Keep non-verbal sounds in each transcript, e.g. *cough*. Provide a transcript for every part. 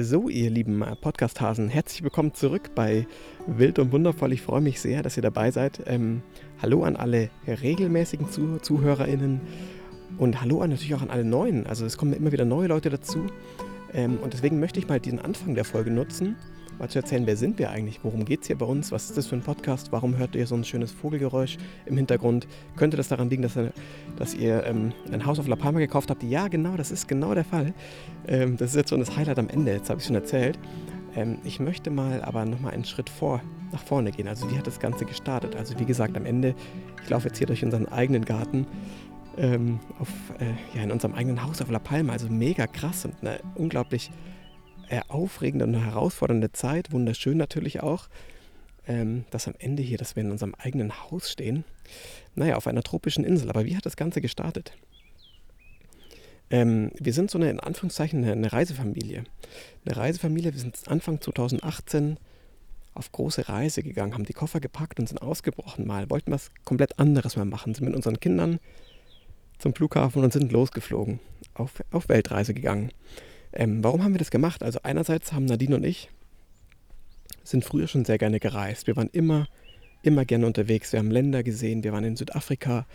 So, ihr lieben Podcast-Hasen, herzlich willkommen zurück bei Wild und Wundervoll. Ich freue mich sehr, dass ihr dabei seid. Ähm, hallo an alle regelmäßigen Zuh ZuhörerInnen und hallo natürlich auch an alle Neuen. Also es kommen immer wieder neue Leute dazu. Ähm, und deswegen möchte ich mal diesen Anfang der Folge nutzen, mal zu erzählen, wer sind wir eigentlich? Worum geht es hier bei uns? Was ist das für ein Podcast? Warum hört ihr so ein schönes Vogelgeräusch im Hintergrund? Könnte das daran liegen, dass, dass ihr ähm, ein Haus auf La Palma gekauft habt? Ja, genau, das ist genau der Fall. Ähm, das ist jetzt schon das Highlight am Ende, jetzt habe ich schon erzählt. Ähm, ich möchte mal aber nochmal einen Schritt vor, nach vorne gehen. Also wie hat das Ganze gestartet? Also wie gesagt, am Ende, ich laufe jetzt hier durch unseren eigenen Garten. Ähm, auf, äh, ja, in unserem eigenen Haus auf La Palma. Also mega krass und eine unglaublich aufregende und herausfordernde Zeit, wunderschön natürlich auch. Ähm, dass am Ende hier, dass wir in unserem eigenen Haus stehen. Naja, auf einer tropischen Insel. Aber wie hat das Ganze gestartet? Ähm, wir sind so eine, in Anführungszeichen, eine, eine Reisefamilie. Eine Reisefamilie, wir sind Anfang 2018 auf große Reise gegangen, haben die Koffer gepackt und sind ausgebrochen mal, wollten was komplett anderes mal machen, sind mit unseren Kindern zum Flughafen und sind losgeflogen, auf, auf Weltreise gegangen. Ähm, warum haben wir das gemacht? Also einerseits haben Nadine und ich sind früher schon sehr gerne gereist. Wir waren immer, immer gerne unterwegs. Wir haben Länder gesehen. Wir waren in Südafrika,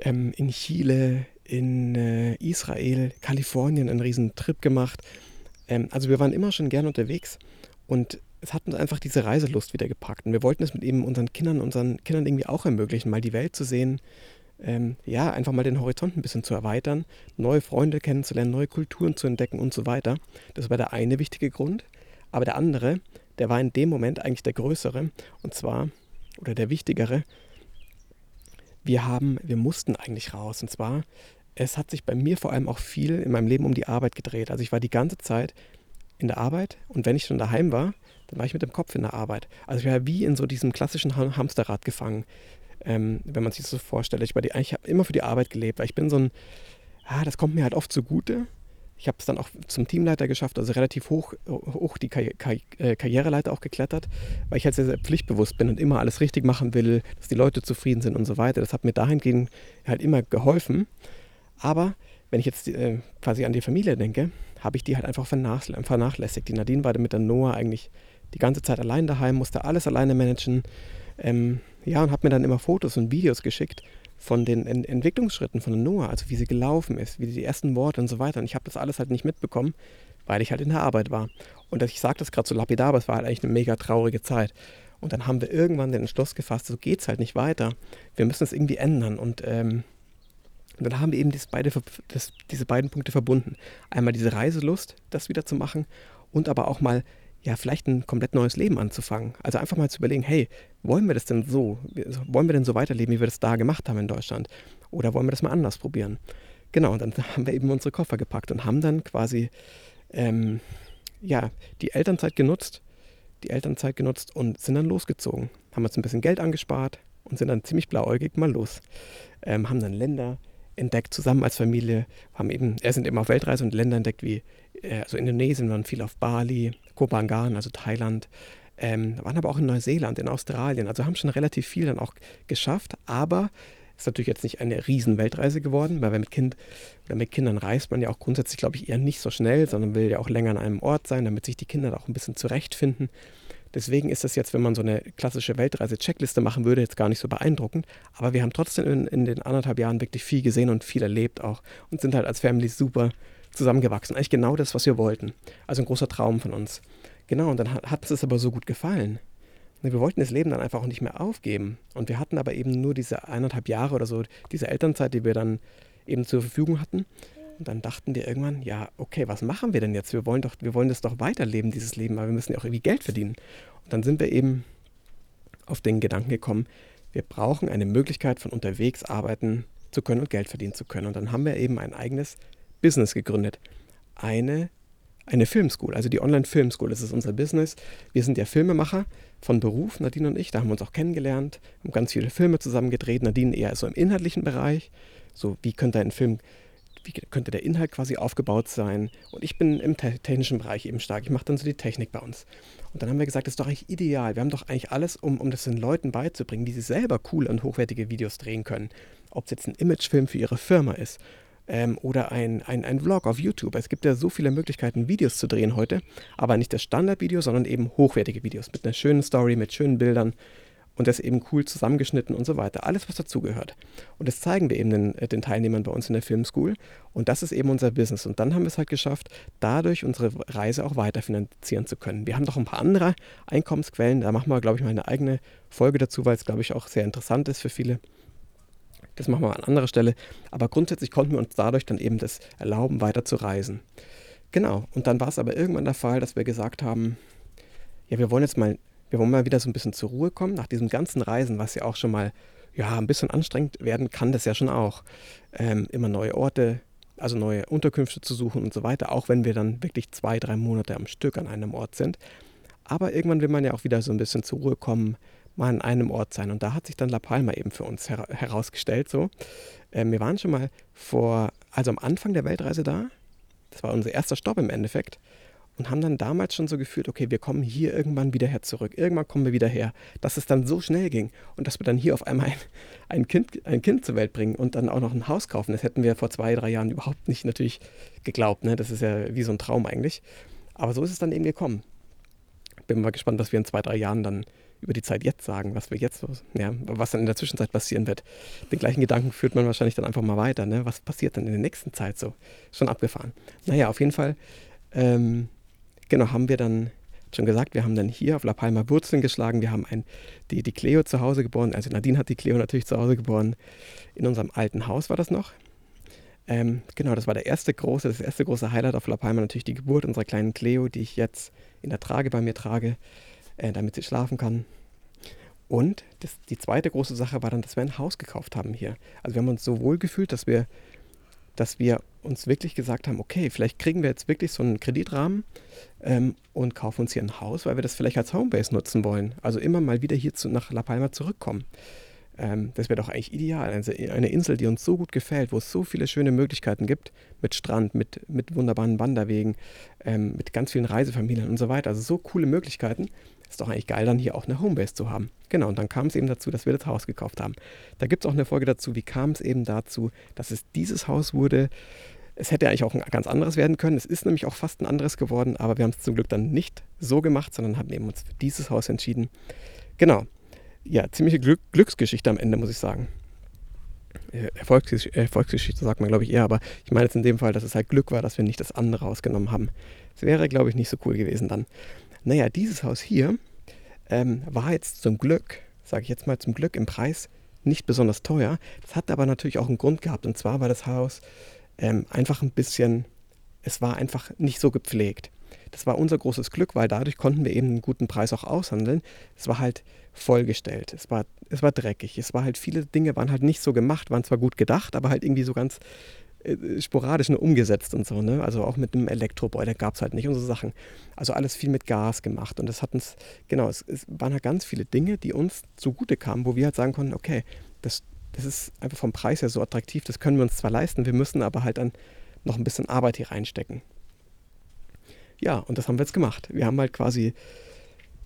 ähm, in Chile, in äh, Israel, Kalifornien einen riesen Trip gemacht. Ähm, also wir waren immer schon gerne unterwegs und es hat uns einfach diese Reiselust wieder gepackt. Und wir wollten es mit eben unseren Kindern, unseren Kindern irgendwie auch ermöglichen, mal die Welt zu sehen, ähm, ja, einfach mal den Horizont ein bisschen zu erweitern, neue Freunde kennenzulernen, neue Kulturen zu entdecken und so weiter. Das war der eine wichtige Grund. Aber der andere, der war in dem Moment eigentlich der größere, und zwar, oder der wichtigere, wir haben, wir mussten eigentlich raus. Und zwar, es hat sich bei mir vor allem auch viel in meinem Leben um die Arbeit gedreht. Also ich war die ganze Zeit in der Arbeit und wenn ich schon daheim war, dann war ich mit dem Kopf in der Arbeit. Also ich war wie in so diesem klassischen Hamsterrad gefangen ähm, wenn man sich das so vorstellt. Ich, ich habe immer für die Arbeit gelebt, weil ich bin so ein, ah, das kommt mir halt oft zugute. Ich habe es dann auch zum Teamleiter geschafft, also relativ hoch, hoch die Karri Karri äh, Karriereleiter auch geklettert, weil ich halt sehr, sehr pflichtbewusst bin und immer alles richtig machen will, dass die Leute zufrieden sind und so weiter. Das hat mir dahingehend halt immer geholfen. Aber wenn ich jetzt äh, quasi an die Familie denke, habe ich die halt einfach vernachlässigt. Die Nadine war mit der Noah eigentlich die ganze Zeit allein daheim, musste alles alleine managen. Ähm, ja, und habe mir dann immer Fotos und Videos geschickt von den Ent Entwicklungsschritten von Noah, also wie sie gelaufen ist, wie die ersten Worte und so weiter. Und ich habe das alles halt nicht mitbekommen, weil ich halt in der Arbeit war. Und ich sage das gerade so lapidar, aber es war halt eigentlich eine mega traurige Zeit. Und dann haben wir irgendwann den Entschluss gefasst, so geht es halt nicht weiter. Wir müssen es irgendwie ändern. Und, ähm, dann haben wir eben beide, das, diese beiden Punkte verbunden. Einmal diese Reiselust, das wieder zu machen und aber auch mal ja, vielleicht ein komplett neues Leben anzufangen. Also einfach mal zu überlegen, hey, wollen wir das denn so? Wollen wir denn so weiterleben, wie wir das da gemacht haben in Deutschland? Oder wollen wir das mal anders probieren? Genau, und dann *laughs* haben wir eben unsere Koffer gepackt und haben dann quasi, ähm, ja, die Elternzeit genutzt, die Elternzeit genutzt und sind dann losgezogen. Haben uns ein bisschen Geld angespart und sind dann ziemlich blauäugig mal los. Ähm, haben dann Länder entdeckt, zusammen als Familie, haben eben, er sind eben auf Weltreise und Länder entdeckt wie äh, also Indonesien, waren viel auf Bali, Kopangan, also Thailand, ähm, waren aber auch in Neuseeland, in Australien, also haben schon relativ viel dann auch geschafft, aber ist natürlich jetzt nicht eine riesen Weltreise geworden, weil mit Kind mit Kindern reist man ja auch grundsätzlich, glaube ich, eher nicht so schnell, sondern will ja auch länger an einem Ort sein, damit sich die Kinder da auch ein bisschen zurechtfinden. Deswegen ist das jetzt, wenn man so eine klassische Weltreise-Checkliste machen würde, jetzt gar nicht so beeindruckend. Aber wir haben trotzdem in, in, den anderthalb Jahren wirklich viel gesehen und viel erlebt auch und sind halt als Family super zusammengewachsen. Eigentlich genau das, was wir wollten. Also ein großer Traum von uns. Genau, und dann hat es aber so gut gefallen. Wir wollten das Leben dann einfach auch nicht mehr aufgeben. Und wir hatten aber eben nur diese eineinhalb Jahre oder so, diese Elternzeit, die wir dann eben zur Verfügung hatten. Und dann dachten wir irgendwann, ja, okay, was machen wir denn jetzt? Wir wollen doch, wir wollen das doch weiterleben, dieses Leben, aber wir müssen ja auch irgendwie Geld verdienen. Und dann sind wir eben auf den Gedanken gekommen, wir brauchen eine Möglichkeit, von unterwegs arbeiten zu können und Geld verdienen zu können. Und dann haben wir eben ein eigenes Business gegründet. Eine, eine Filmschool, also die Online-Filmschool, das ist unser Business. Wir sind ja Filmemacher von Beruf, Nadine und ich, da haben wir uns auch kennengelernt, haben ganz viele Filme zusammen gedreht. Nadine eher so im inhaltlichen Bereich, so wie könnte ein Film wie könnte der Inhalt quasi aufgebaut sein. Und ich bin im technischen Bereich eben stark. Ich mache dann so die Technik bei uns. Und dann haben wir gesagt, das ist doch eigentlich ideal. Wir haben doch eigentlich alles, um, um das den Leuten beizubringen, wie sie selber coole und hochwertige Videos drehen können. Ob es jetzt ein Imagefilm für ihre Firma ist, ähm, oder ein, ein, ein Vlog auf YouTube. Es gibt ja so viele Möglichkeiten, Videos zu drehen heute, aber nicht das Standardvideo, sondern eben hochwertige Videos mit einer schönen Story, mit schönen Bildern und das eben cool zusammengeschnitten und so weiter. Alles, was dazugehört. Und das zeigen wir eben den, äh, den, Teilnehmern bei uns in der Filmschool. Und das ist eben unser Business. Und dann haben wir es halt geschafft, dadurch unsere Reise auch weiterfinanzieren zu können. Wir haben noch ein paar andere Einkommensquellen. Da machen wir, glaube ich, mal eine eigene Folge dazu, weil es, glaube ich, auch sehr interessant ist für viele. Das machen wir an anderer Stelle. Aber grundsätzlich konnten wir uns dadurch dann eben das erlauben, weiter zu reisen. Genau. Und dann war es aber irgendwann der Fall, dass wir gesagt haben, ja, wir wollen jetzt mal wir wollen mal wieder so ein bisschen zur Ruhe kommen nach diesem ganzen Reisen, was ja auch schon mal ja, ein bisschen anstrengend werden kann, das ja schon auch. Ähm, immer neue Orte, also neue Unterkünfte zu suchen und so weiter, auch wenn wir dann wirklich zwei, drei Monate am Stück an einem Ort sind. Aber irgendwann will man ja auch wieder so ein bisschen zur Ruhe kommen, mal an einem Ort sein. Und da hat sich dann La Palma eben für uns her herausgestellt. So. Ähm, wir waren schon mal vor, also am Anfang der Weltreise da. Das war unser erster Stopp im Endeffekt und haben dann damals schon so gefühlt, okay, wir kommen hier irgendwann wieder her zurück, irgendwann kommen wir wieder her, dass es dann so schnell ging und dass wir dann hier auf einmal ein, ein, kind, ein Kind zur Welt bringen und dann auch noch ein Haus kaufen. Das hätten wir vor zwei, drei Jahren überhaupt nicht natürlich geglaubt. Ne? Das ist ja wie so ein Traum eigentlich. Aber so ist es dann eben gekommen. Bin mal gespannt, was wir in zwei, drei Jahren dann über die Zeit jetzt sagen, was wir jetzt, ja, was dann in der Zwischenzeit passieren wird. Den gleichen Gedanken führt man wahrscheinlich dann einfach mal weiter. Ne? Was passiert dann in der nächsten Zeit so? Schon abgefahren. Naja, auf jeden Fall ähm, genau, haben wir dann schon gesagt, wir haben dann hier auf La Palma Wurzeln geschlagen. Wir haben ein, die, die Cleo zu Hause geboren. Also Nadine hat die Cleo natürlich zu Hause geboren. In unserem alten Haus war das noch. Ähm, genau, das war der erste große, das erste große Highlight auf La Palma natürlich die Geburt unserer kleinen Cleo, die ich jetzt in der Trage bei mir trage, äh, damit sie schlafen kann. Und das, die zweite große Sache war dann, dass wir ein Haus gekauft haben hier. Also wir haben uns so wohl gefühlt, dass wir, dass wir uns wirklich gesagt haben, okay, vielleicht kriegen wir jetzt wirklich so einen Kreditrahmen, ähm, und kaufen uns hier ein Haus, weil wir das vielleicht als Homebase nutzen wollen. Also immer mal wieder hier zu, nach La Palma zurückkommen. Ähm, das wäre doch eigentlich ideal. Also eine Insel, die uns so gut gefällt, wo es so viele schöne Möglichkeiten gibt, mit Strand, mit, mit wunderbaren Wanderwegen, ähm, mit ganz vielen Reisefamilien und so weiter. Also so coole Möglichkeiten. Ist doch eigentlich geil, dann hier auch eine Homebase zu haben. Genau, und dann kam es eben dazu, dass wir das Haus gekauft haben. Da gibt es auch eine Folge dazu, wie kam es eben dazu, dass es dieses Haus wurde, es hätte eigentlich auch ein ganz anderes werden können. Es ist nämlich auch fast ein anderes geworden, aber wir haben es zum Glück dann nicht so gemacht, sondern haben eben uns für dieses Haus entschieden. Genau. Ja, ziemliche Glück Glücksgeschichte am Ende, muss ich sagen. Erfolgsgesch Erfolgsgeschichte sagt man, glaube ich, eher, aber ich meine jetzt in dem Fall, dass es halt Glück war, dass wir nicht das andere ausgenommen haben. Es wäre, glaube ich, nicht so cool gewesen dann. Naja, dieses Haus hier ähm, war jetzt zum Glück, sage ich jetzt mal zum Glück, im Preis nicht besonders teuer. Das hat aber natürlich auch einen Grund gehabt. Und zwar war das Haus ähm, einfach ein bisschen, es war einfach nicht so gepflegt. Das war unser großes Glück, weil dadurch konnten wir eben einen guten Preis auch aushandeln. Es war halt vollgestellt, es war, es war dreckig, es war halt, viele Dinge waren halt nicht so gemacht, waren zwar gut gedacht, aber halt irgendwie so ganz äh, sporadisch nur umgesetzt und so, ne? Also auch mit einem Elektroboiler gab es halt nicht und so Sachen. Also alles viel mit Gas gemacht und das hat uns, genau, es, es waren halt ganz viele Dinge, die uns zugute kamen, wo wir halt sagen konnten, okay, das das ist einfach vom Preis her so attraktiv, das können wir uns zwar leisten, wir müssen aber halt dann noch ein bisschen Arbeit hier reinstecken. Ja, und das haben wir jetzt gemacht. Wir haben halt quasi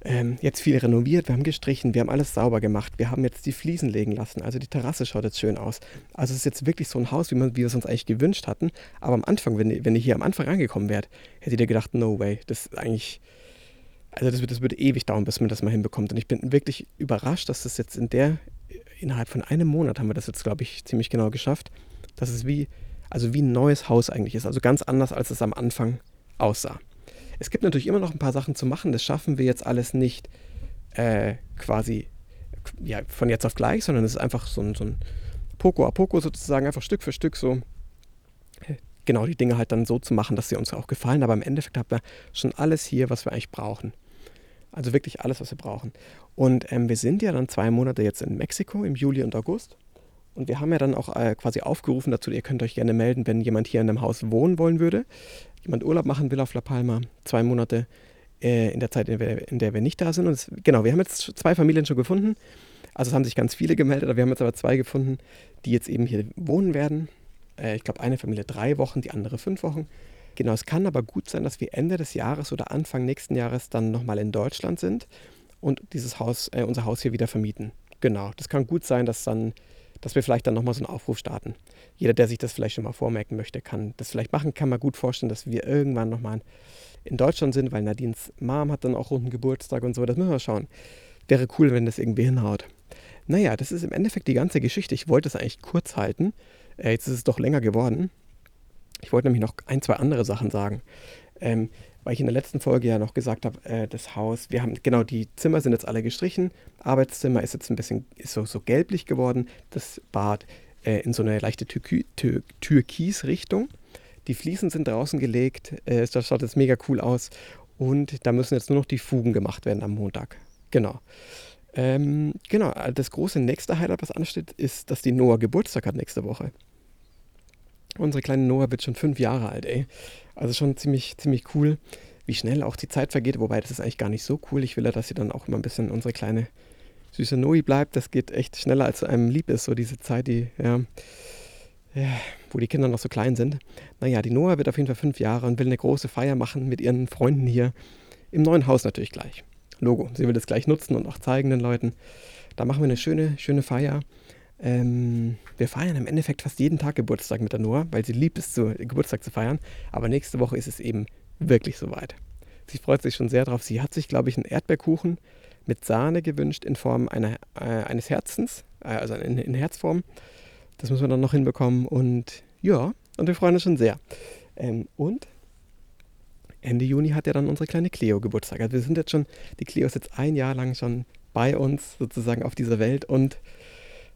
ähm, jetzt viel renoviert, wir haben gestrichen, wir haben alles sauber gemacht, wir haben jetzt die Fliesen legen lassen, also die Terrasse schaut jetzt schön aus. Also es ist jetzt wirklich so ein Haus, wie, man, wie wir es uns eigentlich gewünscht hatten. Aber am Anfang, wenn, ihr, wenn ihr hier am Anfang angekommen wärt, hättet ihr gedacht, no way, das ist eigentlich, also das, das würde ewig dauern, bis man das mal hinbekommt. Und ich bin wirklich überrascht, dass das jetzt in der innerhalb von einem Monat haben wir das jetzt, glaube ich, ziemlich genau geschafft, dass es wie, also wie ein neues Haus eigentlich ist. Also ganz anders, als es am Anfang aussah. Es gibt natürlich immer noch ein paar Sachen zu machen. Das schaffen wir jetzt alles nicht äh, quasi ja, von jetzt auf gleich, sondern es ist einfach so ein, so ein Poco a Poco sozusagen, einfach Stück für Stück so genau die Dinge halt dann so zu machen, dass sie uns auch gefallen. Aber im Endeffekt haben wir schon alles hier, was wir eigentlich brauchen. Also wirklich alles, was wir brauchen. Und ähm, wir sind ja dann zwei Monate jetzt in Mexiko im Juli und August. Und wir haben ja dann auch äh, quasi aufgerufen dazu, ihr könnt euch gerne melden, wenn jemand hier in einem Haus wohnen wollen würde, jemand Urlaub machen will auf La Palma, zwei Monate äh, in der Zeit, in der, wir, in der, wir, nicht da sind. Und es, genau, wir haben jetzt zwei Familien schon gefunden. Also es haben sich ganz viele gemeldet, wir haben jetzt aber zwei gefunden, die jetzt eben hier wohnen werden. Äh, ich glaube, eine Familie drei Wochen, die andere fünf Wochen. Genau, es kann aber gut sein, dass wir Ende des Jahres oder Anfang nächsten Jahres dann nochmal in Deutschland sind und dieses Haus, äh, unser Haus hier wieder vermieten. Genau, das kann gut sein, dass dann dass wir vielleicht dann nochmal so einen Aufruf starten. Jeder, der sich das vielleicht schon mal vormerken möchte, kann das vielleicht machen. Kann man gut vorstellen, dass wir irgendwann nochmal in Deutschland sind, weil Nadines Mom hat dann auch runden Geburtstag und so. Das müssen wir schauen. Wäre cool, wenn das irgendwie hinhaut. Naja, das ist im Endeffekt die ganze Geschichte. Ich wollte es eigentlich kurz halten. Äh, jetzt ist es doch länger geworden. Ich wollte nämlich noch ein, zwei andere Sachen sagen. Ähm, weil ich in der letzten Folge ja noch gesagt habe, äh, das Haus, wir haben, genau, die Zimmer sind jetzt alle gestrichen. Arbeitszimmer ist jetzt ein bisschen, ist so, so gelblich geworden. Das Bad äh, in so eine leichte Türki Tür Türkis-Richtung. Die Fliesen sind draußen gelegt. Äh, das schaut jetzt mega cool aus. Und da müssen jetzt nur noch die Fugen gemacht werden am Montag. Genau. Ähm, genau, das große nächste Highlight, was ansteht, ist, dass die Noah Geburtstag hat nächste Woche. Unsere kleine Noah wird schon fünf Jahre alt, ey. Also schon ziemlich, ziemlich cool, wie schnell auch die Zeit vergeht. Wobei, das ist eigentlich gar nicht so cool. Ich will ja, dass sie dann auch immer ein bisschen unsere kleine süße Noe bleibt. Das geht echt schneller, als einem lieb ist, so diese Zeit, die, ja, ja, wo die Kinder noch so klein sind. Naja, die Noah wird auf jeden Fall fünf Jahre und will eine große Feier machen mit ihren Freunden hier. Im neuen Haus natürlich gleich. Logo. Sie will das gleich nutzen und auch zeigen den Leuten. Da machen wir eine schöne, schöne Feier. Ähm, wir feiern im Endeffekt fast jeden Tag Geburtstag mit der Noah, weil sie liebt es, zu, Geburtstag zu feiern. Aber nächste Woche ist es eben wirklich soweit. Sie freut sich schon sehr drauf. Sie hat sich, glaube ich, einen Erdbeerkuchen mit Sahne gewünscht in Form einer, äh, eines Herzens, äh, also in, in, Herzform. Das müssen wir dann noch hinbekommen. Und ja, und wir freuen uns schon sehr. Ähm, und Ende Juni hat ja dann unsere kleine Cleo Geburtstag. Also wir sind jetzt schon, die Cleo ist jetzt ein Jahr lang schon bei uns sozusagen auf dieser Welt und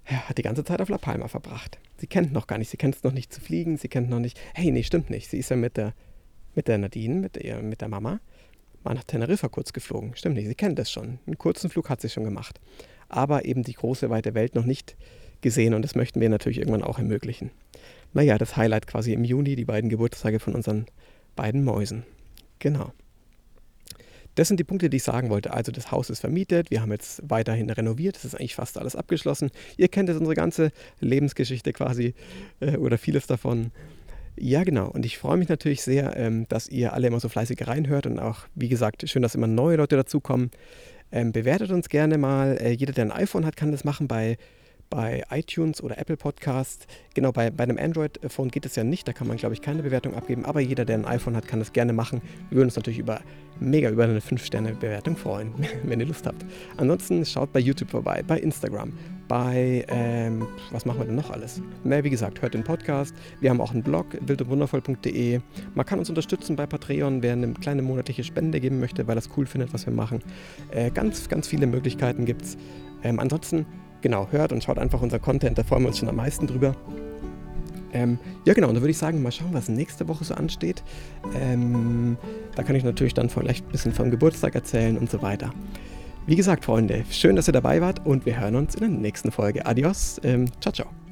hat die ganze Zeit auf La Palma verbracht. Sie kennt noch gar nicht, sie kennt es noch nicht zu fliegen, sie kennt noch nicht, hey, nee, stimmt nicht. Sie ist ja mit der, mit der Nadine, mit der, mit der Mama, mal nach Teneriffa kurz geflogen. Stimmt nicht, sie kennt das schon. Einen kurzen Flug hat sie schon gemacht. Aber eben die große, weite Welt noch nicht gesehen und das möchten wir natürlich irgendwann auch ermöglichen. Naja, das Highlight quasi im Juni, die beiden Geburtstage von unseren beiden Mäusen. Genau. Das sind die Punkte, die ich sagen wollte. Also das Haus ist vermietet, wir haben jetzt weiterhin renoviert, es ist eigentlich fast alles abgeschlossen. Ihr kennt jetzt unsere ganze Lebensgeschichte quasi äh, oder vieles davon. Ja, genau. Und ich freue mich natürlich sehr, ähm, dass ihr alle immer so fleißig reinhört und auch, wie gesagt, schön, dass immer neue Leute dazukommen. Ähm, bewertet uns gerne mal. Äh, jeder, der ein iPhone hat, kann das machen bei bei iTunes oder Apple Podcasts. Genau, bei, bei einem Android-Phone geht es ja nicht, da kann man, glaube ich, keine Bewertung abgeben, aber jeder, der ein iPhone hat, kann das gerne machen. Wir würden uns natürlich über mega über eine 5-Sterne-Bewertung freuen, *laughs* wenn ihr Lust habt. Ansonsten schaut bei YouTube vorbei, bei Instagram, bei, ähm, was machen wir denn noch alles? Na, wie gesagt, hört den Podcast. Wir haben auch einen Blog, wildundwundervoll.de. Man kann uns unterstützen bei Patreon, wer eine kleine monatliche Spende geben möchte, weil das cool findet, was wir machen. Äh, ganz, ganz viele Möglichkeiten gibt es. Ähm, ansonsten genau, hört und schaut einfach unser Content, da freuen wir uns schon am meisten drüber. Ähm, ja, genau, und da würde ich sagen, mal schauen, was nächste Woche so ansteht. Ähm, da kann ich natürlich dann vielleicht ein bisschen vom Geburtstag erzählen und so weiter. Wie gesagt, Freunde, schön, dass ihr dabei wart und wir hören uns in der nächsten Folge. Adios, ähm, ciao, ciao.